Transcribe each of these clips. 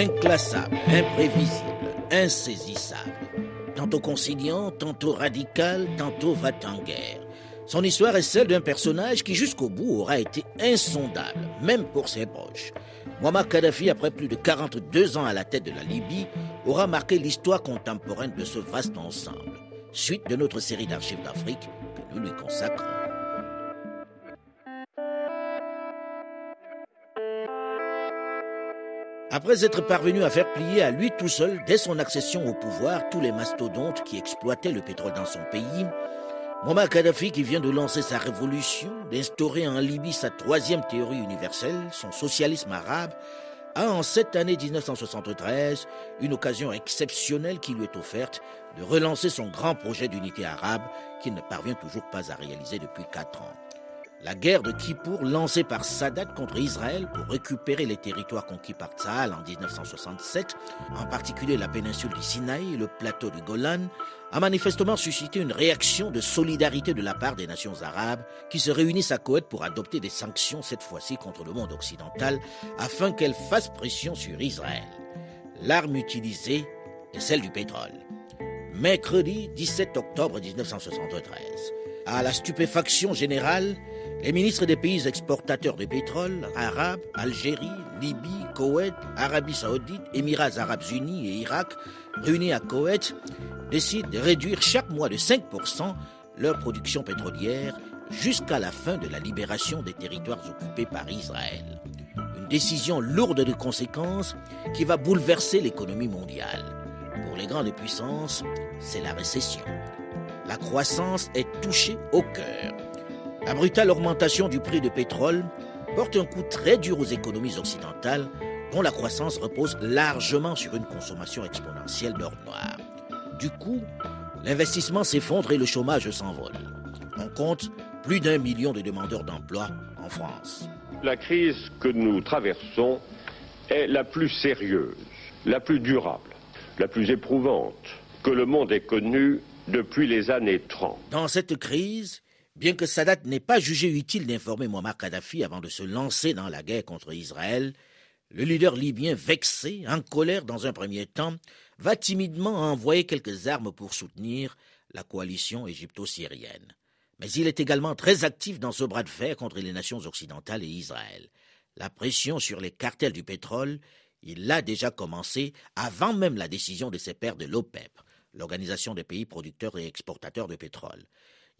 Inclassable, imprévisible, insaisissable. Tantôt conciliant, tantôt radical, tantôt va en guerre. Son histoire est celle d'un personnage qui jusqu'au bout aura été insondable, même pour ses proches. Muammar Kadhafi, après plus de 42 ans à la tête de la Libye, aura marqué l'histoire contemporaine de ce vaste ensemble, suite de notre série d'archives d'Afrique que nous lui consacrons. Après être parvenu à faire plier à lui tout seul, dès son accession au pouvoir, tous les mastodontes qui exploitaient le pétrole dans son pays, Muammar Kadhafi, qui vient de lancer sa révolution, d'instaurer en Libye sa troisième théorie universelle, son socialisme arabe, a en cette année 1973 une occasion exceptionnelle qui lui est offerte de relancer son grand projet d'unité arabe qu'il ne parvient toujours pas à réaliser depuis quatre ans. La guerre de Kippour, lancée par Sadat contre Israël pour récupérer les territoires conquis par Tsahal en 1967, en particulier la péninsule du Sinaï et le plateau du Golan, a manifestement suscité une réaction de solidarité de la part des nations arabes qui se réunissent à Koweït pour adopter des sanctions cette fois-ci contre le monde occidental afin qu'elles fassent pression sur Israël. L'arme utilisée est celle du pétrole. Mercredi 17 octobre 1973, à la stupéfaction générale, les ministres des pays exportateurs de pétrole, arabes, Algérie, Libye, Koweït, Arabie saoudite, Émirats arabes unis et Irak, réunis à Koweït, décident de réduire chaque mois de 5% leur production pétrolière jusqu'à la fin de la libération des territoires occupés par Israël. Une décision lourde de conséquences qui va bouleverser l'économie mondiale. Pour les grandes puissances, c'est la récession. La croissance est touchée au cœur. La brutale augmentation du prix du pétrole porte un coup très dur aux économies occidentales dont la croissance repose largement sur une consommation exponentielle d'or noir. Du coup, l'investissement s'effondre et le chômage s'envole. On compte plus d'un million de demandeurs d'emploi en France. La crise que nous traversons est la plus sérieuse, la plus durable, la plus éprouvante que le monde ait connue depuis les années 30. Dans cette crise, Bien que Sadat n'ait pas jugé utile d'informer Muammar Kadhafi avant de se lancer dans la guerre contre Israël, le leader libyen, vexé, en colère dans un premier temps, va timidement envoyer quelques armes pour soutenir la coalition égypto-syrienne. Mais il est également très actif dans ce bras de fer contre les nations occidentales et Israël. La pression sur les cartels du pétrole, il l'a déjà commencé avant même la décision de ses pairs de l'OPEP, l'Organisation des pays producteurs et exportateurs de pétrole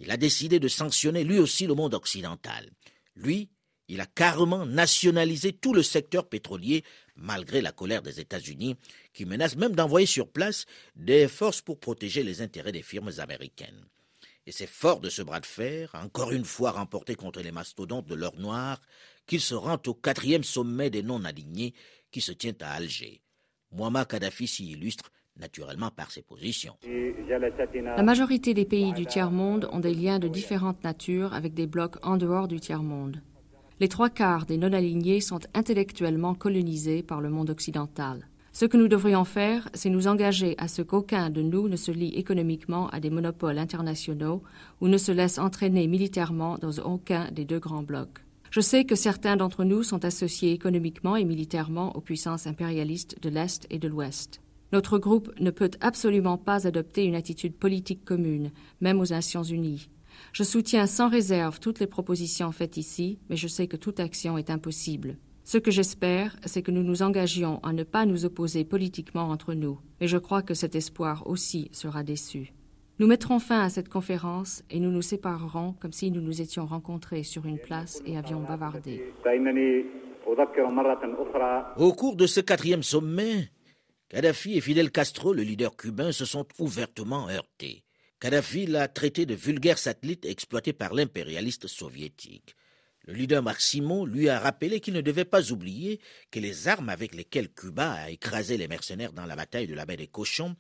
il a décidé de sanctionner lui aussi le monde occidental. Lui, il a carrément nationalisé tout le secteur pétrolier, malgré la colère des États-Unis, qui menacent même d'envoyer sur place des forces pour protéger les intérêts des firmes américaines. Et c'est fort de ce bras de fer, encore une fois remporté contre les mastodontes de l'or noir, qu'il se rend au quatrième sommet des non-alignés qui se tient à Alger. Muammar Kadhafi s'y illustre naturellement par ses positions. La majorité des pays du tiers-monde ont des liens de différentes natures avec des blocs en dehors du tiers-monde. Les trois quarts des non-alignés sont intellectuellement colonisés par le monde occidental. Ce que nous devrions faire, c'est nous engager à ce qu'aucun de nous ne se lie économiquement à des monopoles internationaux ou ne se laisse entraîner militairement dans aucun des deux grands blocs. Je sais que certains d'entre nous sont associés économiquement et militairement aux puissances impérialistes de l'Est et de l'Ouest. Notre groupe ne peut absolument pas adopter une attitude politique commune, même aux Nations Unies. Je soutiens sans réserve toutes les propositions faites ici, mais je sais que toute action est impossible. Ce que j'espère, c'est que nous nous engagions à ne pas nous opposer politiquement entre nous, et je crois que cet espoir aussi sera déçu. Nous mettrons fin à cette conférence et nous nous séparerons comme si nous nous étions rencontrés sur une place et avions bavardé. Au cours de ce quatrième sommet, Kadhafi et Fidel Castro, le leader cubain, se sont ouvertement heurtés. Kadhafi l'a traité de vulgaire satellite exploité par l'impérialiste soviétique. Le leader Maximo lui a rappelé qu'il ne devait pas oublier que les armes avec lesquelles Cuba a écrasé les mercenaires dans la bataille de la baie des Cochons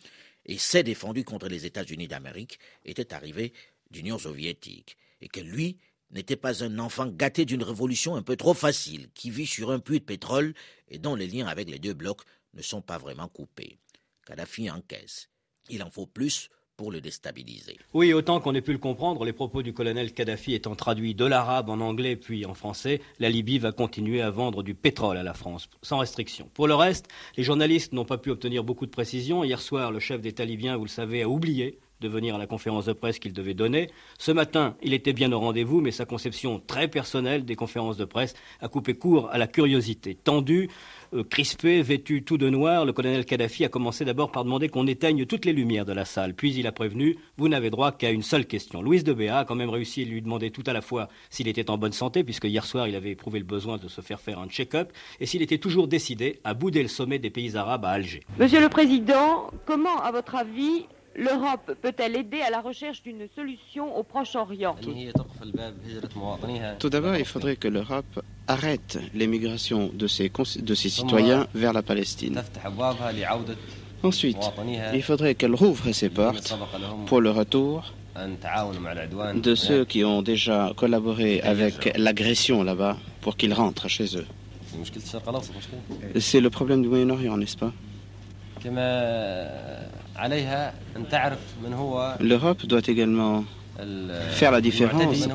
et s'est défendu contre les États-Unis d'Amérique étaient arrivées d'Union soviétique et que lui n'était pas un enfant gâté d'une révolution un peu trop facile qui vit sur un puits de pétrole et dont les liens avec les deux blocs ne sont pas vraiment coupés. Kadhafi encaisse. Il en faut plus pour le déstabiliser. Oui, autant qu'on ait pu le comprendre, les propos du colonel Kadhafi étant traduits de l'arabe en anglais puis en français, la Libye va continuer à vendre du pétrole à la France, sans restriction. Pour le reste, les journalistes n'ont pas pu obtenir beaucoup de précisions. Hier soir, le chef d'État libyen, vous le savez, a oublié de venir à la conférence de presse qu'il devait donner. Ce matin, il était bien au rendez-vous, mais sa conception très personnelle des conférences de presse a coupé court à la curiosité. Tendu, euh, crispé, vêtu tout de noir, le colonel Kadhafi a commencé d'abord par demander qu'on éteigne toutes les lumières de la salle. Puis il a prévenu, vous n'avez droit qu'à une seule question. Louise de Béa a quand même réussi à lui demander tout à la fois s'il était en bonne santé, puisque hier soir il avait éprouvé le besoin de se faire faire un check-up, et s'il était toujours décidé à bouder le sommet des pays arabes à Alger. Monsieur le Président, comment, à votre avis, L'Europe peut-elle aider à la recherche d'une solution au Proche-Orient? Tout d'abord, il faudrait que l'Europe arrête l'émigration de ses, de ses citoyens vers la Palestine. Ensuite, il faudrait qu'elle rouvre ses portes pour le retour de ceux qui ont déjà collaboré avec l'agression là-bas pour qu'ils rentrent chez eux. C'est le problème du Moyen-Orient, n'est-ce pas? L'Europe doit également faire la différence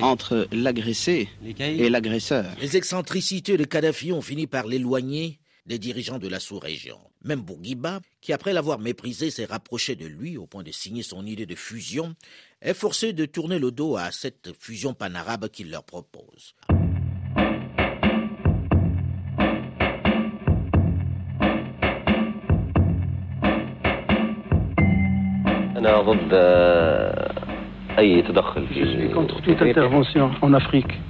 entre l'agressé et l'agresseur. Les excentricités de Kadhafi ont fini par l'éloigner des dirigeants de la sous-région. Même Bourguiba, qui après l'avoir méprisé s'est rapproché de lui au point de signer son idée de fusion, est forcé de tourner le dos à cette fusion panarabe qu'il leur propose. Je suis contre toute intervention en Afrique.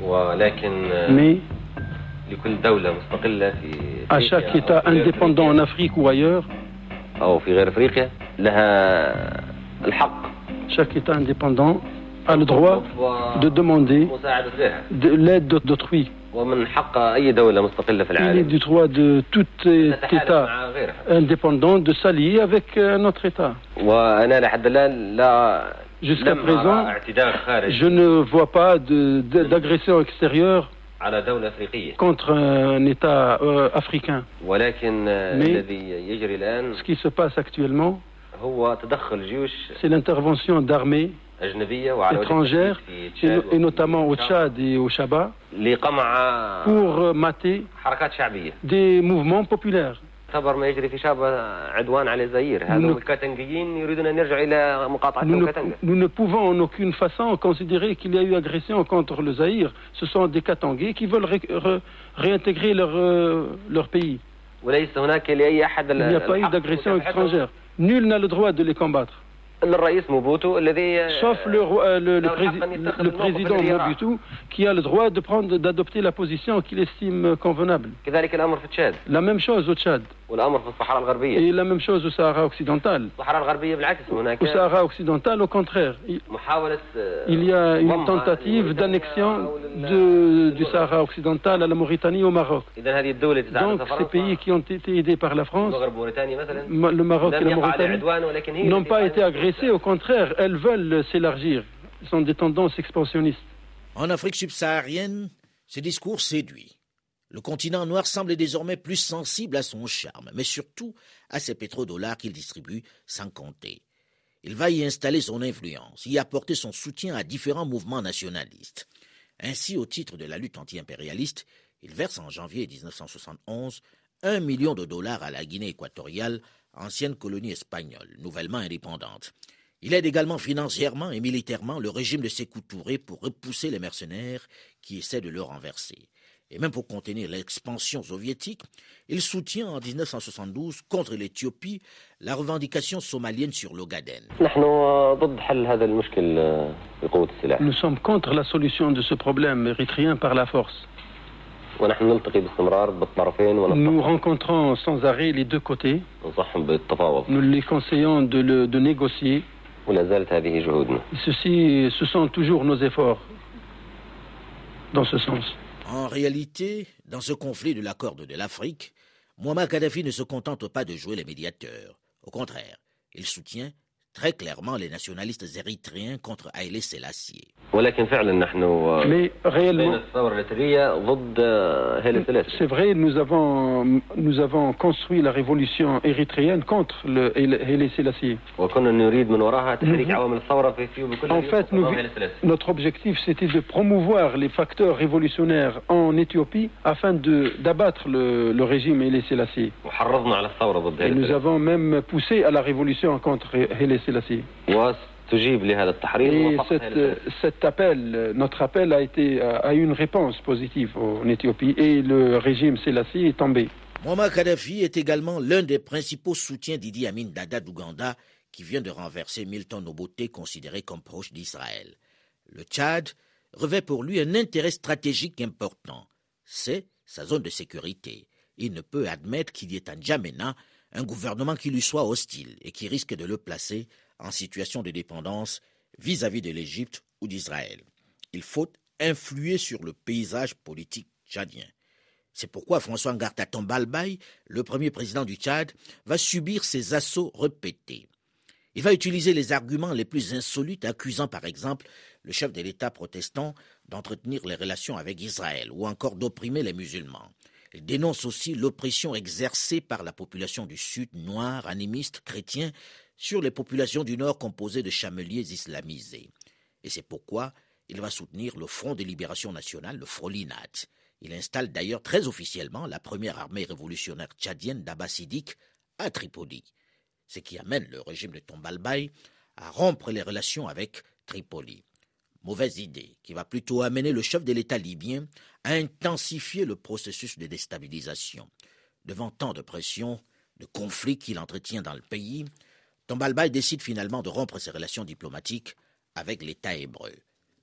Mais à chaque État indépendant en Afrique ou ailleurs, chaque État indépendant a le droit de demander de l'aide d'autrui. Il est du droit de tout État. indépendant de s'allier avec un autre État. Jusqu'à présent, je ne vois pas d'agression extérieure contre un État euh, africain. Mais ce qui se passe actuellement, c'est l'intervention d'armées étrangères, et notamment au Tchad et au Chaba, pour mater des mouvements populaires. Nous ne, pouvons en aucune façon considérer qu'il y a eu agression contre le Zaïre. Ce sont des Katangais qui veulent réintégrer leur, euh, leur pays. Il n'y a pas eu d'agression étrangère. Nul n'a le droit de les combattre. Sauf le, euh, le, le, président Mobutu qui a le droit de prendre, d'adopter la position qu'il estime convenable. La même chose au Tchad. Et la même chose au Sahara occidental. Au Sahara occidental, au contraire, il y a une tentative d'annexion du Sahara occidental à la Mauritanie au Maroc. Donc ces pays qui ont été aidés par la France, le Maroc et la Mauritanie, n'ont pas été agressés, au contraire, elles veulent s'élargir. Ce sont des tendances expansionnistes. En Afrique subsaharienne, ce discours séduit. Le continent noir semble désormais plus sensible à son charme, mais surtout à ses pétrodollars qu'il distribue sans compter. Il va y installer son influence, y apporter son soutien à différents mouvements nationalistes. Ainsi, au titre de la lutte anti-impérialiste, il verse en janvier 1971 un million de dollars à la Guinée équatoriale, ancienne colonie espagnole, nouvellement indépendante. Il aide également financièrement et militairement le régime de Sékou Touré pour repousser les mercenaires qui essaient de le renverser et même pour contenir l'expansion soviétique, il soutient en 1972 contre l'Éthiopie la revendication somalienne sur l'Ogaden. Nous sommes contre la solution de ce problème érythréen par la force. Nous rencontrons sans arrêt les deux côtés. Nous les conseillons de, de négocier. Ceci, ce sont toujours nos efforts. dans ce sens. En réalité, dans ce conflit de la corde de l'Afrique, Muammar Kadhafi ne se contente pas de jouer les médiateurs. Au contraire, il soutient très clairement les nationalistes érythréens contre Haïlé Selassie. Mais réellement, c'est vrai, nous avons, nous avons construit la révolution érythréenne contre le Haïlé Selassie. En fait, notre objectif, c'était de promouvoir les facteurs révolutionnaires en Éthiopie afin d'abattre le, le, régime Haïlé Selassie. Et nous avons même poussé à la révolution contre Haïlé Selassie. Et cet appel, notre appel a, été, a eu une réponse positive en Éthiopie et le régime Selassie est tombé. Muammar Kadhafi est également l'un des principaux soutiens d'Idi Amin Dada d'Ouganda qui vient de renverser Milton Obote considéré comme proche d'Israël. Le Tchad revêt pour lui un intérêt stratégique important. C'est sa zone de sécurité. Il ne peut admettre qu'il y ait en Djamena un gouvernement qui lui soit hostile et qui risque de le placer en situation de dépendance vis-à-vis de l'Égypte ou d'Israël. Il faut influer sur le paysage politique tchadien. C'est pourquoi François Ngarta Tombalbaye, le premier président du Tchad, va subir ces assauts répétés. Il va utiliser les arguments les plus insolites, accusant par exemple le chef de l'État protestant d'entretenir les relations avec Israël ou encore d'opprimer les musulmans. Il dénonce aussi l'oppression exercée par la population du Sud, noire, animiste, chrétien, sur les populations du Nord composées de chameliers islamisés. Et c'est pourquoi il va soutenir le Front de libération nationale, le Frolinat. Il installe d'ailleurs très officiellement la première armée révolutionnaire tchadienne d'Abbasidique à Tripoli, ce qui amène le régime de Tombalbaye à rompre les relations avec Tripoli. Mauvaise idée qui va plutôt amener le chef de l'État libyen à intensifier le processus de déstabilisation. Devant tant de pression, de conflits qu'il entretient dans le pays, Tombalbaye décide finalement de rompre ses relations diplomatiques avec l'État hébreu.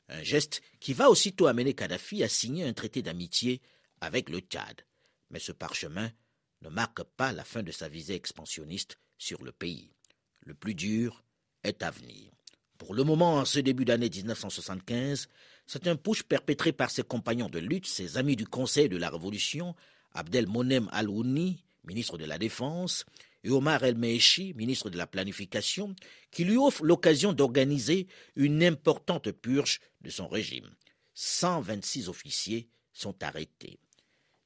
Un geste qui va aussitôt amener Kadhafi à signer un traité d'amitié avec le Tchad. Mais ce parchemin ne marque pas la fin de sa visée expansionniste sur le pays. Le plus dur est à venir. Pour le moment, en ce début d'année 1975, c'est un push perpétré par ses compagnons de lutte, ses amis du Conseil de la Révolution, Abdel Monem Al-Ouni, ministre de la Défense, et Omar El-Meeshi, ministre de la Planification, qui lui offre l'occasion d'organiser une importante purge de son régime. 126 officiers sont arrêtés.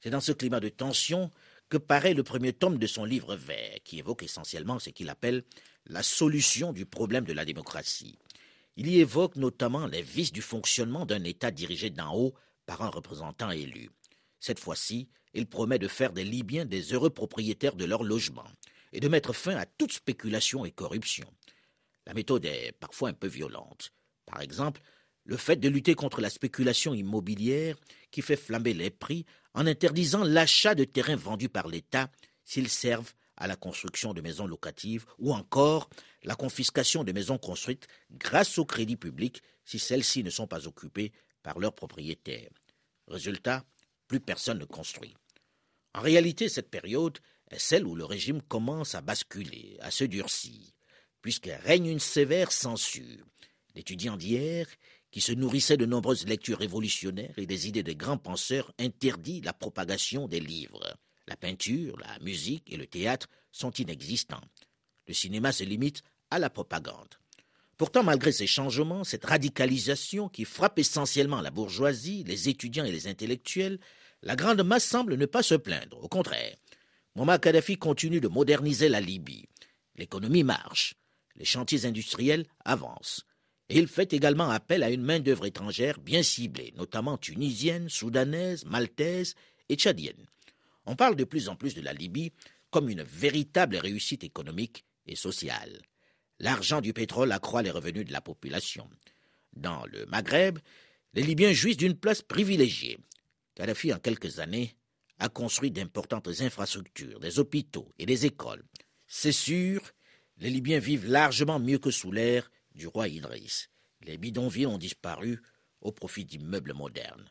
C'est dans ce climat de tension que paraît le premier tome de son livre vert, qui évoque essentiellement ce qu'il appelle la solution du problème de la démocratie. Il y évoque notamment les vices du fonctionnement d'un État dirigé d'en haut par un représentant élu. Cette fois-ci, il promet de faire des Libyens des heureux propriétaires de leur logement et de mettre fin à toute spéculation et corruption. La méthode est parfois un peu violente. Par exemple, le fait de lutter contre la spéculation immobilière qui fait flamber les prix en interdisant l'achat de terrains vendus par l'État s'ils servent à la construction de maisons locatives ou encore la confiscation de maisons construites grâce au crédit public si celles-ci ne sont pas occupées par leurs propriétaires. Résultat, plus personne ne construit. En réalité, cette période celle où le régime commence à basculer, à se durcir, puisque règne une sévère censure. L'étudiant d'hier, qui se nourrissait de nombreuses lectures révolutionnaires et des idées de grands penseurs, interdit la propagation des livres. La peinture, la musique et le théâtre sont inexistants. Le cinéma se limite à la propagande. Pourtant, malgré ces changements, cette radicalisation qui frappe essentiellement la bourgeoisie, les étudiants et les intellectuels, la grande masse semble ne pas se plaindre. Au contraire, Muammar Kadhafi continue de moderniser la Libye. L'économie marche, les chantiers industriels avancent. Il fait également appel à une main-d'œuvre étrangère bien ciblée, notamment tunisienne, soudanaise, maltaise et tchadienne. On parle de plus en plus de la Libye comme une véritable réussite économique et sociale. L'argent du pétrole accroît les revenus de la population. Dans le Maghreb, les Libyens jouissent d'une place privilégiée. Kadhafi, en quelques années, a construit d'importantes infrastructures, des hôpitaux et des écoles. C'est sûr, les Libyens vivent largement mieux que sous l'ère du roi Idriss. Les bidonvilles ont disparu au profit d'immeubles modernes.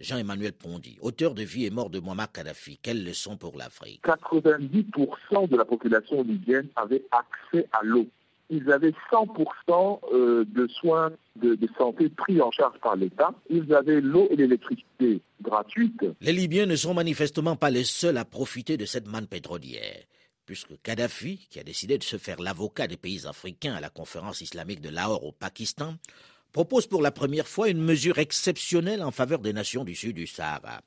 Jean-Emmanuel Pondy, auteur de Vie et mort de Muammar Kadhafi, quelle leçon pour l'Afrique? 90% de la population libyenne avait accès à l'eau. ils avaient 100% euh, de soins de, santé pris en charge par l'État. Ils avaient l'eau et l'électricité gratuites. Les Libyens ne sont manifestement pas les seuls à profiter de cette manne pétrolière puisque Kadhafi, qui a décidé de se faire l'avocat des pays africains à la conférence islamique de Lahore au Pakistan, propose pour la première fois une mesure exceptionnelle en faveur des nations du sud du Sahara.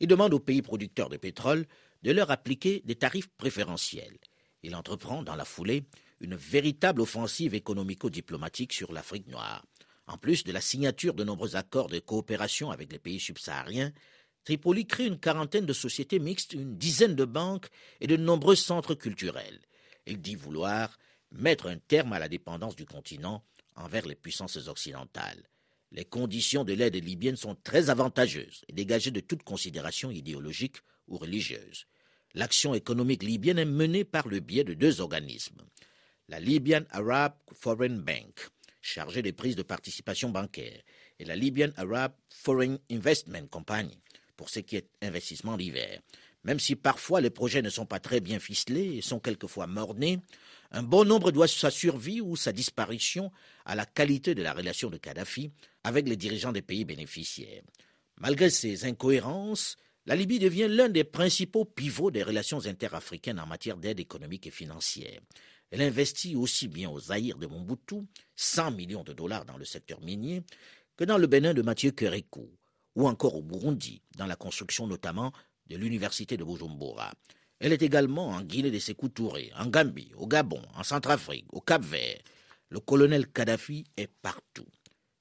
Il demande aux pays producteurs de pétrole de leur appliquer des tarifs préférentiels. Il entreprend dans la foulée une véritable offensive économico-diplomatique sur l'Afrique noire. En plus de la signature de nombreux accords de coopération avec les pays subsahariens, Tripoli crée une quarantaine de sociétés mixtes, une dizaine de banques et de nombreux centres culturels. Il dit vouloir mettre un terme à la dépendance du continent envers les puissances occidentales. Les conditions de l'aide libyenne sont très avantageuses et dégagées de toute considération idéologique ou religieuse. L'action économique libyenne est menée par le biais de deux organismes. La Libyan Arab Foreign Bank, chargée des prises de participation bancaire, et la Libyan Arab Foreign Investment Company, pour ce qui est investissement d'hiver. Même si parfois les projets ne sont pas très bien ficelés et sont quelquefois mornés, un bon nombre doit sa survie ou sa disparition à la qualité de la relation de Kadhafi avec les dirigeants des pays bénéficiaires. Malgré ces incohérences, la Libye devient l'un des principaux pivots des relations interafricaines en matière d'aide économique et financière. Elle investit aussi bien au Zaïre de Mobutu, 100 millions de dollars dans le secteur minier, que dans le Bénin de Mathieu Kérékou, ou encore au Burundi, dans la construction notamment de l'université de Bujumbura. Elle est également en Guinée de Sékou Touré, en Gambie, au Gabon, en Centrafrique, au Cap-Vert. Le colonel Kadhafi est partout.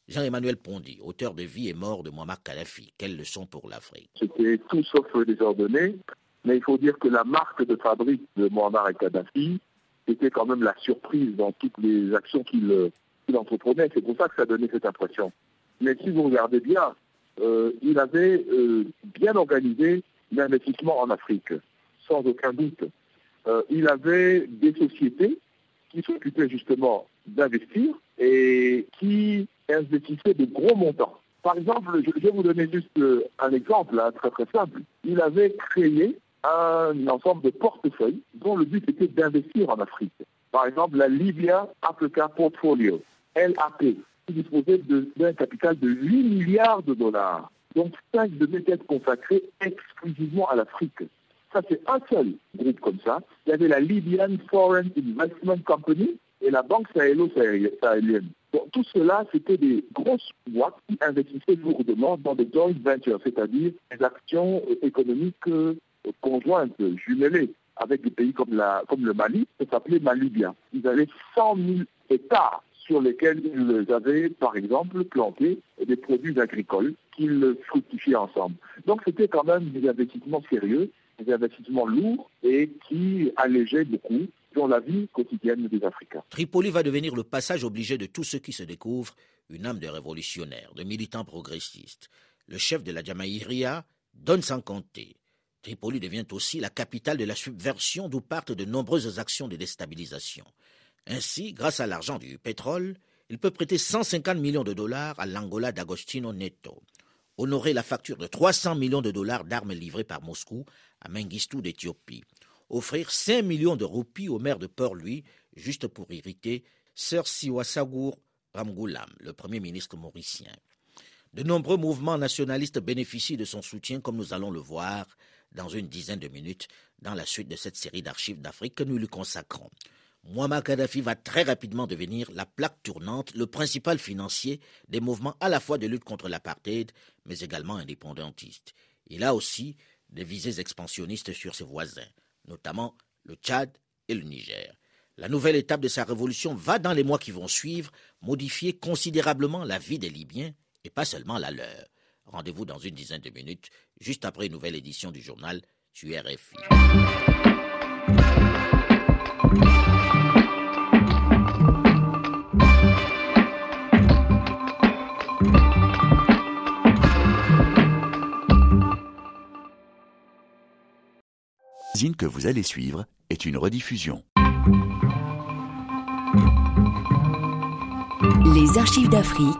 Jean-Emmanuel Pondy, auteur de Vie et mort de Muammar Kadhafi, quelle leçon pour l'Afrique? C'était tout sauf désordonné, mais il faut dire que la marque de fabrique de Muammar et Kadhafi était quand même la surprise dans toutes les actions qu'il entreprenait. C'est pour ça que ça donnait cette impression. Mais si vous regardez bien, euh, il avait euh, bien organisé l'investissement en Afrique, sans aucun doute. Euh, il avait des sociétés qui s'occupaient justement d'investir et qui investissaient de gros montants. Par exemple, je vais vous donner juste un exemple hein, très très simple. Il avait créé un ensemble de portefeuilles dont le but était d'investir en Afrique. Par exemple, la Libya Africa Portfolio, LAP, disposait d'un capital de 8 milliards de dollars. Donc 5 devaient être consacrés exclusivement à l'Afrique. Ça, c'est un seul groupe comme ça. Il y avait la Libyan Foreign Investment Company et la Banque sahélo-sahélienne. tout cela, c'était des grosses boîtes qui investissaient lourdement dans des joint ventures, c'est-à-dire des actions économiques euh, conjointes, jumelées, avec des pays comme, comme le Mali, ça s'appelait Malibia. Ils avaient 100 000 États sur lesquels ils avaient, par exemple, planté des produits agricoles qu'ils fructifiaient ensemble. Donc c'était quand même des investissements sérieux, des investissements lourds et qui allégeaient beaucoup dans la vie quotidienne des Africains. Tripoli va devenir le passage obligé de tous ceux qui se découvrent une âme de révolutionnaire, de militants progressistes. Le chef de la Jamaïria donne sans compter. Tripoli devient aussi la capitale de la subversion d'où partent de nombreuses actions de déstabilisation. Ainsi, grâce à l'argent du pétrole, il peut prêter 150 millions de dollars à l'Angola d'Agostino Neto, honorer la facture de 300 millions de dollars d'armes livrées par Moscou à Mengistu d'Éthiopie, offrir 5 millions de roupies au maire de Port-Louis, juste pour irriter Sir Siwasagur Ramgoulam, le premier ministre mauricien. De nombreux mouvements nationalistes bénéficient de son soutien, comme nous allons le voir dans une dizaine de minutes dans la suite de cette série d'archives d'Afrique que nous lui consacrons. Muammar Kadhafi va très rapidement devenir la plaque tournante, le principal financier des mouvements à la fois de lutte contre l'apartheid, mais également indépendantistes. Il a aussi des visées expansionnistes sur ses voisins, notamment le Tchad et le Niger. La nouvelle étape de sa révolution va, dans les mois qui vont suivre, modifier considérablement la vie des Libyens et pas seulement la leur. Rendez-vous dans une dizaine de minutes, juste après une nouvelle édition du journal sur RFI. Que vous allez suivre est une rediffusion. Les archives d'Afrique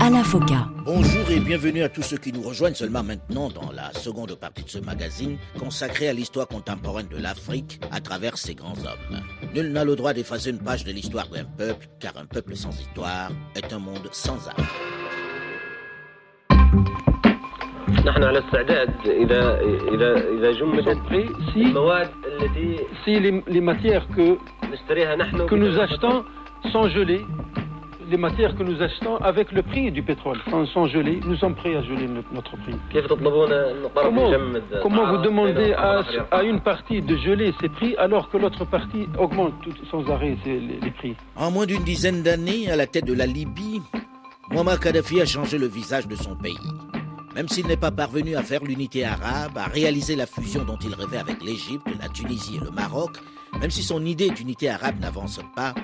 Alain Foka. Bonjour et bienvenue à tous ceux qui nous rejoignent seulement maintenant dans la seconde partie de ce magazine consacré à l'histoire contemporaine de l'Afrique à travers ses grands hommes. Nul n'a le droit d'effacer une page de l'histoire d'un peuple, car un peuple sans histoire est un monde sans âme. Si les matières que que nous achetons sont gelées les matières que nous achetons avec le prix du pétrole sont, gelées. Nous sommes prêts à geler notre prix. Comment, vous demandez à, une partie de geler ses prix alors que l'autre partie augmente sans arrêt les, prix? En moins d'une dizaine d'années, à la tête de la Libye, Muammar Kadhafi a changé le visage de son pays. Même s'il n'est pas parvenu à faire l'unité arabe, à réaliser la fusion dont il rêvait avec l'Égypte, la Tunisie et le Maroc, même si son idée d'unité arabe n'avance pas,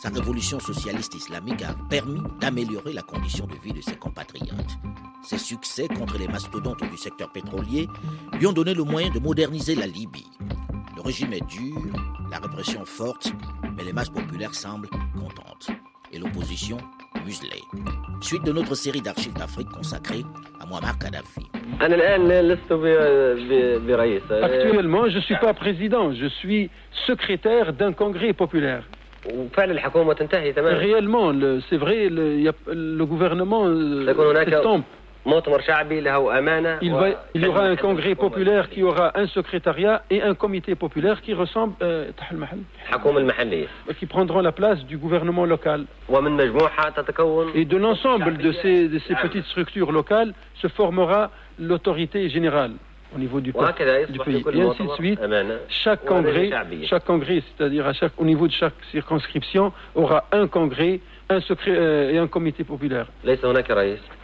sa révolution socialiste islamique a permis d'améliorer la condition de vie de ses compatriotes. Ses succès contre les mastodontes du secteur pétrolier lui ont donné le moyen de moderniser la Libye. Le régime est dur, la répression forte, mais les masses populaires semblent contentes. Et l'opposition muselée. Suite de notre série d'archives d'Afrique consacrée Muammar Kadhafi. Actuellement, je ne suis pas président, je suis secrétaire d'un congrès populaire. Réellement, c'est vrai, le, le gouvernement s'estompe. Il, il, y aura un congrès populaire qui aura un secrétariat et un comité populaire qui ressemble euh, qui prendront la place du gouvernement local. Et de l'ensemble de ces, de ces petites structures locales se formera l'autorité générale au niveau du, du pays. Et ainsi de suite, chaque congrès, chaque congrès, c'est-à-dire chaque, au niveau de chaque circonscription, aura un congrès, un secret euh, et un comité populaire. Il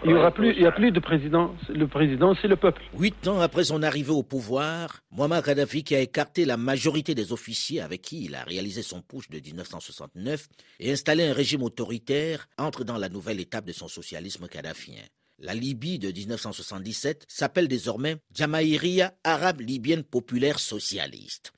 n'y aura plus, il y a plus de président. Le président, c'est le peuple. Huit ans après son arrivée au pouvoir, Muammar Kadhafi, qui a écarté la majorité des officiers avec qui il a réalisé son push de 1969 et installé un régime autoritaire, entre dans la nouvelle étape de son socialisme kadhafien. La Libye de 1977 s'appelle désormais Jamaïria Arabe Libyenne Populaire Socialiste.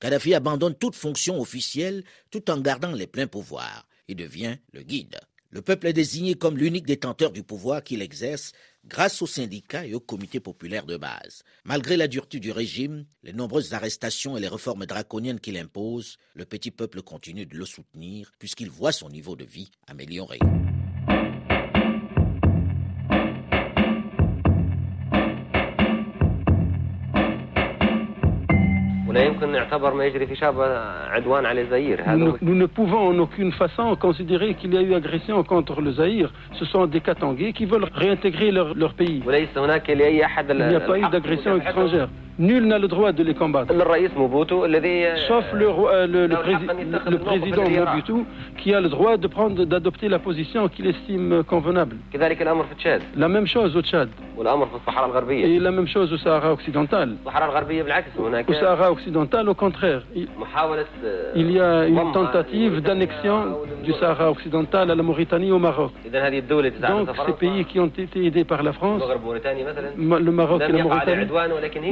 Kadhafi abandonne toute fonction officielle tout en gardant les pleins pouvoirs. Devient le guide. Le peuple est désigné comme l'unique détenteur du pouvoir qu'il exerce grâce aux syndicats et aux comités populaires de base. Malgré la dureté du régime, les nombreuses arrestations et les réformes draconiennes qu'il impose, le petit peuple continue de le soutenir puisqu'il voit son niveau de vie amélioré. Nous, ne pouvons en aucune façon considérer qu'il y a eu agression contre le Zaïre. Ce sont des Katangais qui veulent réintégrer leur, leur pays. Il n'y a pas eu d'agression étrangère. Nul n'a le droit de les combattre. Sauf le, euh, le, le, président Mobutu qui a le droit de prendre, d'adopter la position qu'il estime convenable. La même chose au Tchad. Et la même chose au Sahara occidental. Au Sahara occidental, au contraire. Il y a une tentative d'annexion du Sahara occidental à la Mauritanie et au Maroc. Donc ces pays qui ont été aidés par la France, le Maroc et la Mauritanie,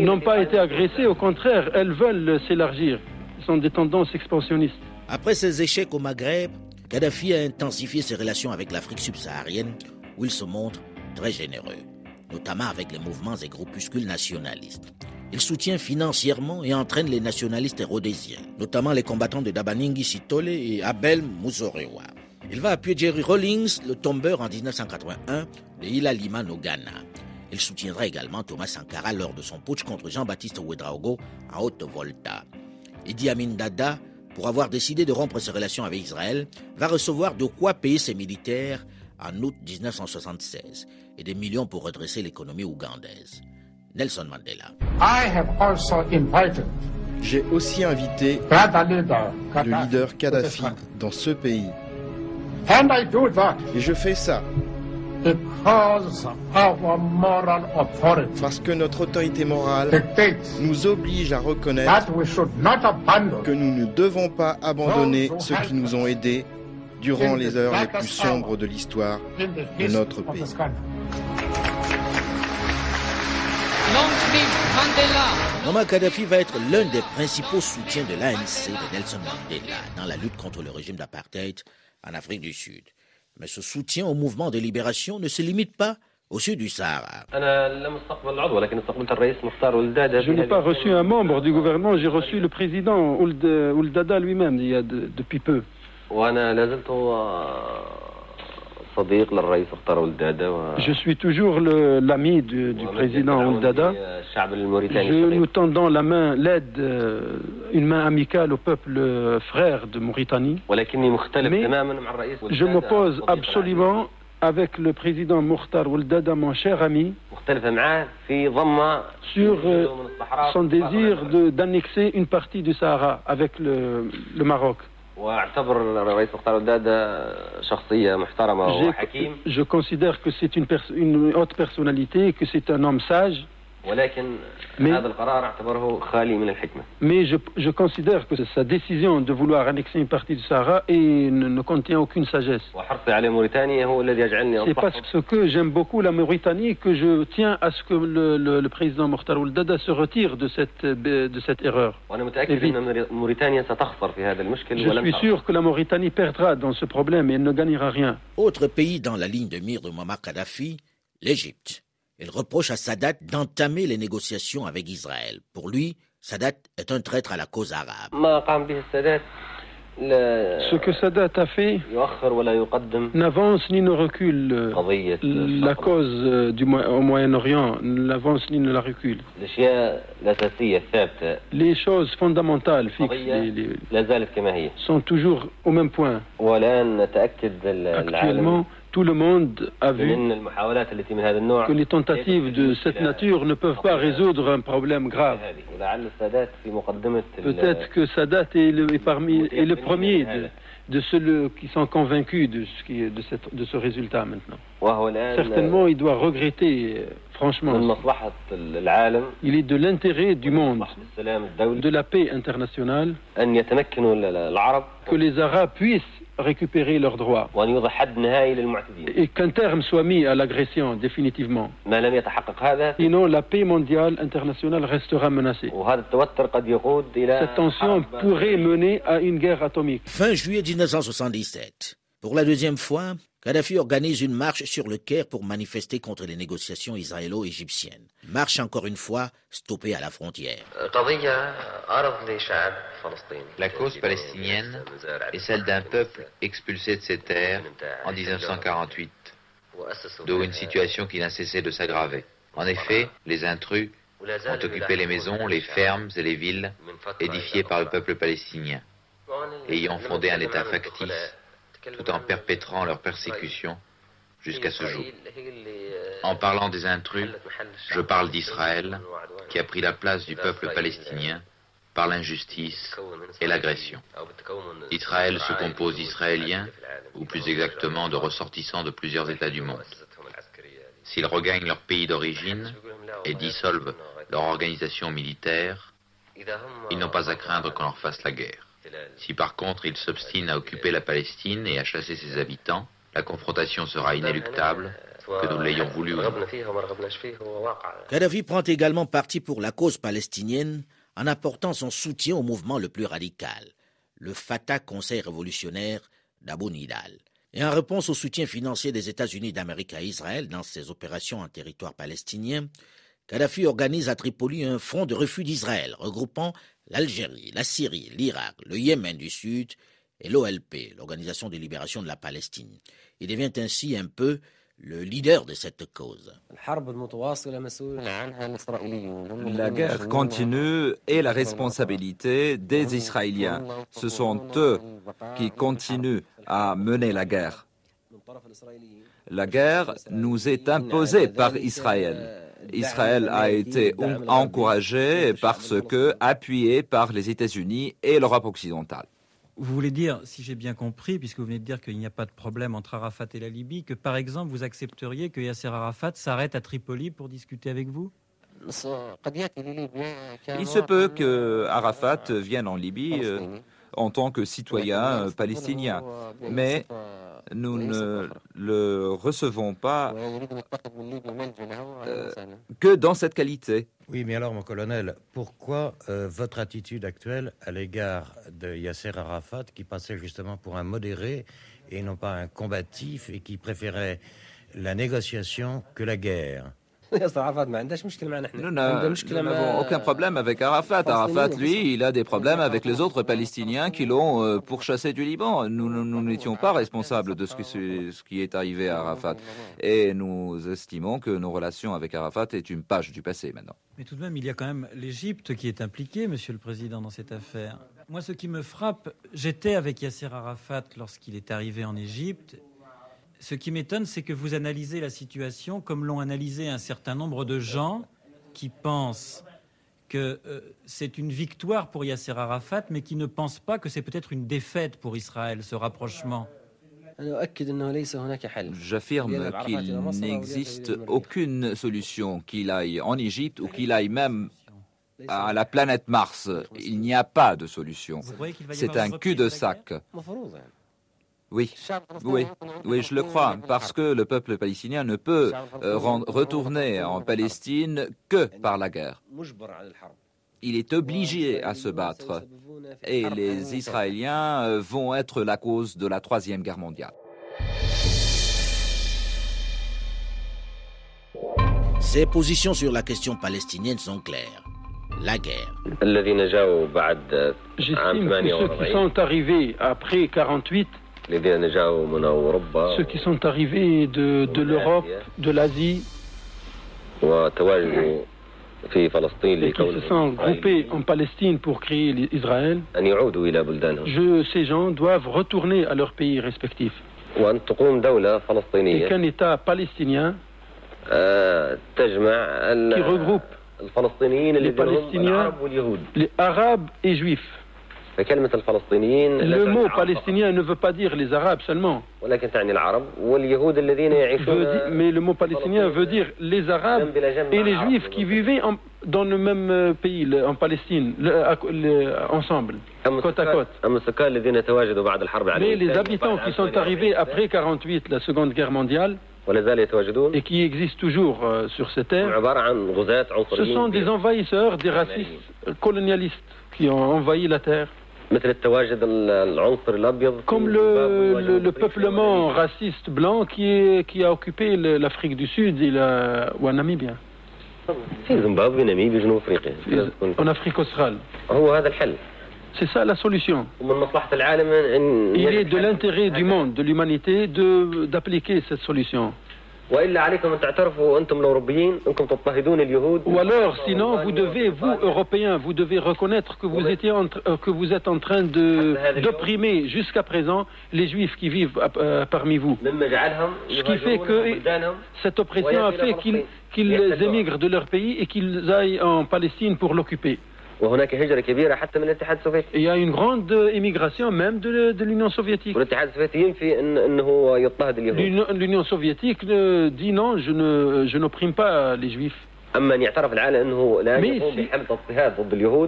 n'ont pas été agressées, au contraire, elles veulent s'élargir. Ce sont des tendances expansionnistes. Après ses échecs au Maghreb, Kadhafi a intensifié ses relations avec l'Afrique subsaharienne, où il se montre très généreux, notamment avec les mouvements et groupuscules nationalistes. Il soutient financièrement et entraîne les nationalistes rhodésiens, notamment les combattants de Dabaningi Sitole et Abel Muzorewa. Il va appuyer Jerry Rawlings, le tombeur en 1981 de Ila Lima Il soutiendra également Thomas Sankara lors de son putsch contre Jean-Baptiste Ouedraogo à Haute-Volta. Idi Amin Dada, pour avoir décidé de rompre ses relations avec Israël, va recevoir de quoi payer ses militaires en août 1976 et des millions pour redresser l'économie ougandaise. Nelson Mandela. J'ai aussi invité le leader Kadhafi dans ce pays. Et je fais ça parce que notre autorité morale nous oblige à reconnaître que nous ne devons pas abandonner ceux qui nous ont aidés durant les heures les plus sombres de l'histoire de notre pays. Muammar Kadhafi va être l'un des principaux soutiens de l'ANC de Nelson Mandela dans la lutte contre le régime d'apartheid en Afrique du Sud. Mais ce soutien au mouvement de libération ne se limite pas au sud du Sahara. Je n'ai pas reçu un membre du gouvernement, j'ai reçu le président Ould Dada lui-même il y a depuis peu. Je suis toujours l'ami du, président Ouldada. Je nous tendons la main, l'aide, euh, une main amicale au peuple euh, frère de Mauritanie. Mais je m'oppose absolument avec le président Mokhtar Ouldada, mon cher ami, sur euh, son désir d'annexer une partie du Sahara avec le Maroc. Je considère que c'est une, une haute personnalité, que c'est un homme sage. Mais, mais je, je, considère que sa décision de vouloir annexer une partie du Sahara et ne, ne contient aucune sagesse. C'est parce que j'aime beaucoup la Mauritanie que je tiens à ce que le, le, le président Mokhtar Dada se retire de cette, de cette erreur. Je suis sûr que la Mauritanie perdra dans ce problème et elle ne gagnera rien. Autre pays dans la ligne de mire de Muammar Kadhafi, l'Égypte. Il reproche à Sadat d'entamer les négociations avec Israël. Pour lui, Sadat est un traître à la cause arabe. Ce que Sadat a fait n'avance ni ne recule. La cause du, au Moyen-Orient n'avance ni ne la recule. Les choses fondamentales fixes sont toujours au même point. Actuellement, tout le monde a vu que les tentatives de cette nature ne peuvent pas résoudre un problème grave. Peut-être que Sadat est le, parmi, est le premier de, ceux qui sont convaincus de ce, qui, de, cette, de ce résultat maintenant. Certainement, il doit regretter, franchement. Il est de l'intérêt du monde, de la paix internationale, que les Arabes puissent récupérer leurs droits et qu'un terme soit mis à l'agression définitivement. Sinon, la paix mondiale internationale restera menacée. Cette tension pourrait mener à une guerre atomique. Fin juillet 1977, pour la deuxième fois, Kadhafi organise une marche sur le Caire pour manifester contre les négociations israélo-égyptiennes. Marche encore une fois stoppée à la frontière. La cause palestinienne est celle d'un peuple expulsé de ses terres en 1948, d'où une situation qui n'a cessé de s'aggraver. En effet, les intrus ont occupé les maisons, les fermes et les villes édifiées par le peuple palestinien, ont fondé un État factice tout en perpétrant leur persécution jusqu'à ce jour. En parlant des intrus, je parle d'Israël, qui a pris la place du peuple palestinien par l'injustice et l'agression. Israël se compose d'Israéliens, ou plus exactement de ressortissants de plusieurs États du monde. S'ils regagnent leur pays d'origine et dissolvent leur organisation militaire, ils n'ont pas à craindre qu'on leur fasse la guerre. Si par contre il s'obstine à occuper la Palestine et à chasser ses habitants, la confrontation sera inéluctable, que nous l'ayons voulu ou non. Kadhafi prend également parti pour la cause palestinienne en apportant son soutien au mouvement le plus radical, le Fatah Conseil révolutionnaire d'Abu Nidal. Et en réponse au soutien financier des États-Unis d'Amérique à Israël dans ses opérations en territoire palestinien, Kadhafi organise à Tripoli un front de refus d'Israël regroupant l'Algérie, la Syrie, l'Irak, le Yémen du Sud et l'OLP, l'Organisation de libération de la Palestine. Il devient ainsi un peu le leader de cette cause. La guerre continue est la responsabilité des Israéliens. Ce sont eux qui continuent à mener la guerre. La guerre nous est imposée par Israël. Israël a été encouragé parce que appuyé par les États-Unis et l'Europe occidentale. Vous voulez dire, si j'ai bien compris, puisque vous venez de dire qu'il n'y a pas de problème entre Arafat et la Libye, que par exemple vous accepteriez que Yasser Arafat s'arrête à Tripoli pour discuter avec vous? Il se peut que Arafat vienne en Libye euh, en tant que citoyen euh, palestinien, mais nous ne le recevons pas euh, que dans cette qualité. Oui, mais alors, mon colonel, pourquoi euh, votre attitude actuelle à l'égard de Yasser Arafat, qui passait justement pour un modéré et non pas un combatif et qui préférait la négociation que la guerre? Nous n'avons aucun problème avec Arafat. Arafat, lui, il a des problèmes avec les autres Palestiniens qui l'ont euh, pourchassé du Liban. Nous n'étions pas responsables de ce qui, est arrivé à Arafat. Et nous estimons que nos relations avec Arafat est une page du passé maintenant. Mais tout de même, il y a quand même l'Égypte qui est impliquée, Monsieur le Président, dans cette affaire. Moi, ce qui me frappe, j'étais avec Yasser Arafat lorsqu'il est arrivé en Égypte ce qui m'étonne, c'est que vous analysez la situation comme l'ont analysé un certain nombre de gens qui pensent que euh, c'est une victoire pour Yasser Arafat, mais qui ne pensent pas que c'est peut-être une défaite pour Israël, ce rapprochement. J'affirme qu'il n'existe aucune solution, qu'il aille en Égypte ou qu'il aille même à la planète Mars. Il n'y a pas de solution. C'est un cul-de-sac. Oui, oui, oui, je le crois, parce que le peuple palestinien ne peut euh, retourner en Palestine que par la guerre. Il est obligé à se battre et les Israéliens euh, vont être la cause de la Troisième Guerre mondiale. Ses positions sur la question palestinienne sont claires. La guerre. J'estime que ceux qui sont arrivés après 48 ceux qui sont arrivés de, de l'Europe, de l'Asie, et qui se sont groupés en Palestine pour créer Israël, je, ces gens doivent retourner à leur pays respectif. Et qu'un État palestinien qui regroupe les Palestiniens, les Arabes et Juifs. Le mot palestinien ne veut pas dire les Arabes seulement. mais le mot palestinien veut dire les Arabes et les Juifs qui vivaient dans le même euh, pays, en Palestine, ensemble, côte à côte. Mais les habitants qui sont arrivés après 48, la Seconde Guerre mondiale, et qui existent toujours euh, sur cette terre, ce sont des envahisseurs, des racistes colonialistes qui ont envahi la terre. Comme le, le, peuplement raciste blanc qui, qui a occupé l'Afrique du Sud et la, ou en Namibie. En Afrique australe. C'est ça la solution. Il est de l'intérêt du monde, de l'humanité, d'appliquer cette solution. Ou alors, sinon, vous devez, vous, Européens, vous devez reconnaître que vous, étiez euh, que vous êtes en train d'opprimer jusqu'à présent les Juifs qui vivent euh, parmi vous. Ce qui fait que cette oppression a fait qu'ils émigrent de leur pays et qu'ils aillent en Palestine pour l'occuper. Il y a une grande émigration même de, l'Union soviétique. L'Union soviétique dit non, je n'opprime pas les juifs.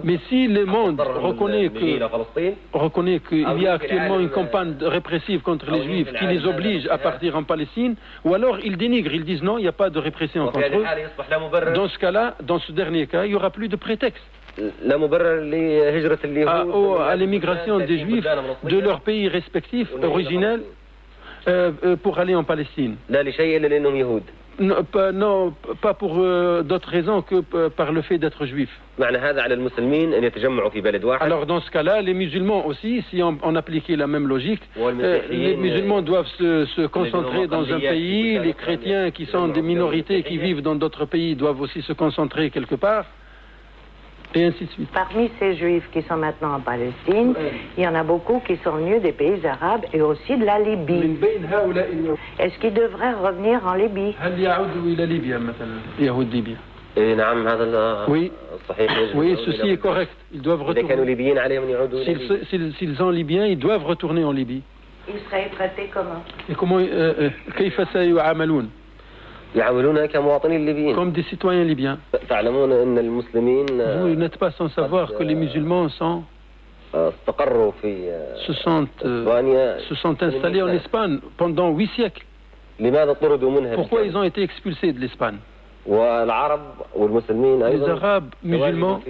Mais si, le monde reconnaît reconnaît qu'il y a actuellement une campagne répressive contre les juifs qui les oblige à partir en Palestine, ou alors ils dénigrent, ils disent non, il n'y a pas de répression contre eux. Dans ce cas-là, dans ce dernier cas, il n'y aura plus de prétexte à, l'émigration des Juifs de leur pays respectif, originel, euh, euh, pour aller en Palestine. Non pas, non, pas pour euh, d'autres raisons que par le fait d'être juif. Alors dans ce cas-là, les musulmans aussi, si on, on appliquait la même logique, les musulmans doivent se, se concentrer dans un pays, les chrétiens qui sont des minorités qui vivent dans d'autres pays doivent aussi se concentrer quelque part et ainsi de suite. Parmi ces juifs qui sont maintenant en Palestine, il y en a beaucoup qui sont venus des pays arabes et aussi de la Libye. Est-ce qu'ils devraient revenir en Libye? oui, oui, ceci est correct. Ils doivent retourner. S'ils sont libyens, ils doivent retourner en Libye. Ils seraient traités comment? Et comment comme des citoyens libyens. Vous n'êtes pas sans savoir que les musulmans sont, se, sont, se sont installés en Espagne pendant huit siècles. Pourquoi ils ont été expulsés de l'Espagne les Arabes musulmans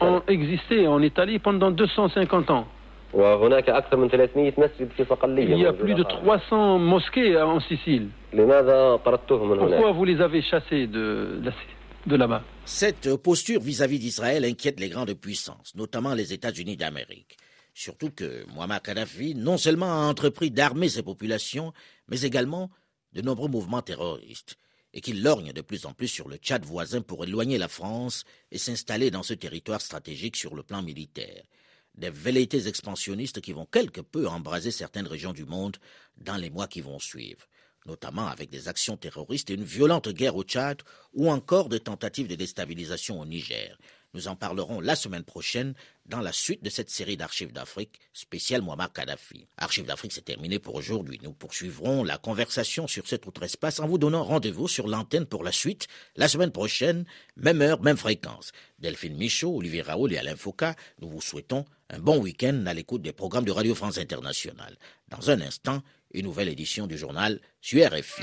ont existé en Italie pendant 250 ans. Il y a plus de 300 mosquées en Sicile. Pourquoi vous les avez chassées de, de là-bas Cette posture vis-à-vis d'Israël inquiète les grandes puissances, notamment les États-Unis d'Amérique. Surtout que Muammar Kadhafi non seulement a entrepris d'armer ses populations, mais également de nombreux mouvements terroristes, et qu'il lorgne de plus en plus sur le Tchad voisin pour éloigner la France et s'installer dans ce territoire stratégique sur le plan militaire. Des velléités expansionnistes qui vont quelque peu embraser certaines régions du monde dans les mois qui vont suivre notamment avec des actions terroristes et une violente guerre au Tchad ou encore des tentatives de déstabilisation au Niger. Nous en parlerons la semaine prochaine dans la suite de cette série d'archives d'Afrique spéciale Muammar Kadhafi. Archives d'Afrique, c'est terminé pour aujourd'hui. Nous poursuivrons la conversation sur cet autre espace en vous donnant rendez-vous sur l'antenne pour la suite la semaine prochaine, même heure, même fréquence. Delphine Michaud, Olivier Raoul et Alain Foucault, nous vous souhaitons un bon week-end à l'écoute des programmes de Radio France Internationale. Dans un instant, une nouvelle édition du journal sur RFI.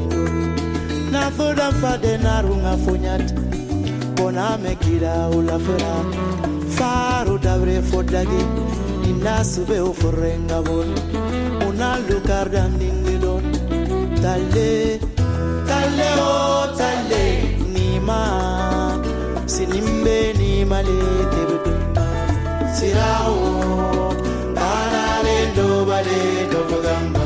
fura mfade narunga funyat bona mekira faru fodagi bon. Una tale tale o tale nima sinimbe ni male tebedo sirao barare do. Bale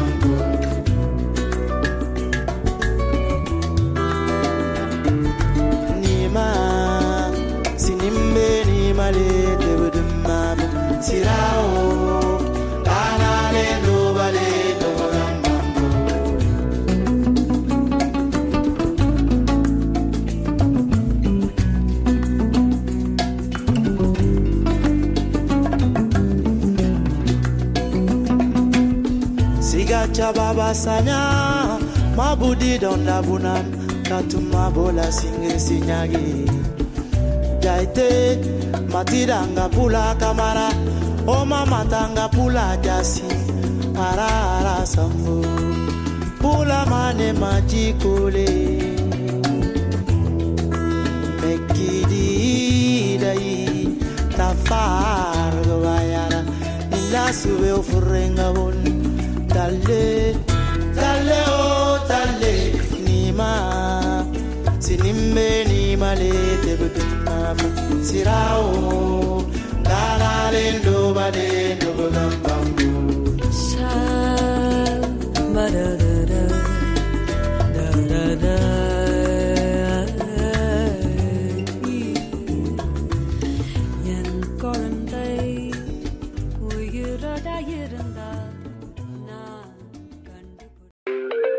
chababasanya mabudi dondabunan katumabola singesinyagi jaite matiranga pula kamara oma matanga pula jasi ara ara sambo pula mane majikole mekidi dai tafargo bayara la sube ofrenga bon talé, talé o oh, talé, ni ma, sinimbe ni male te budumma, sira o, oh, dala lendo bade no bambambu. Sa, ba da da da, da da da.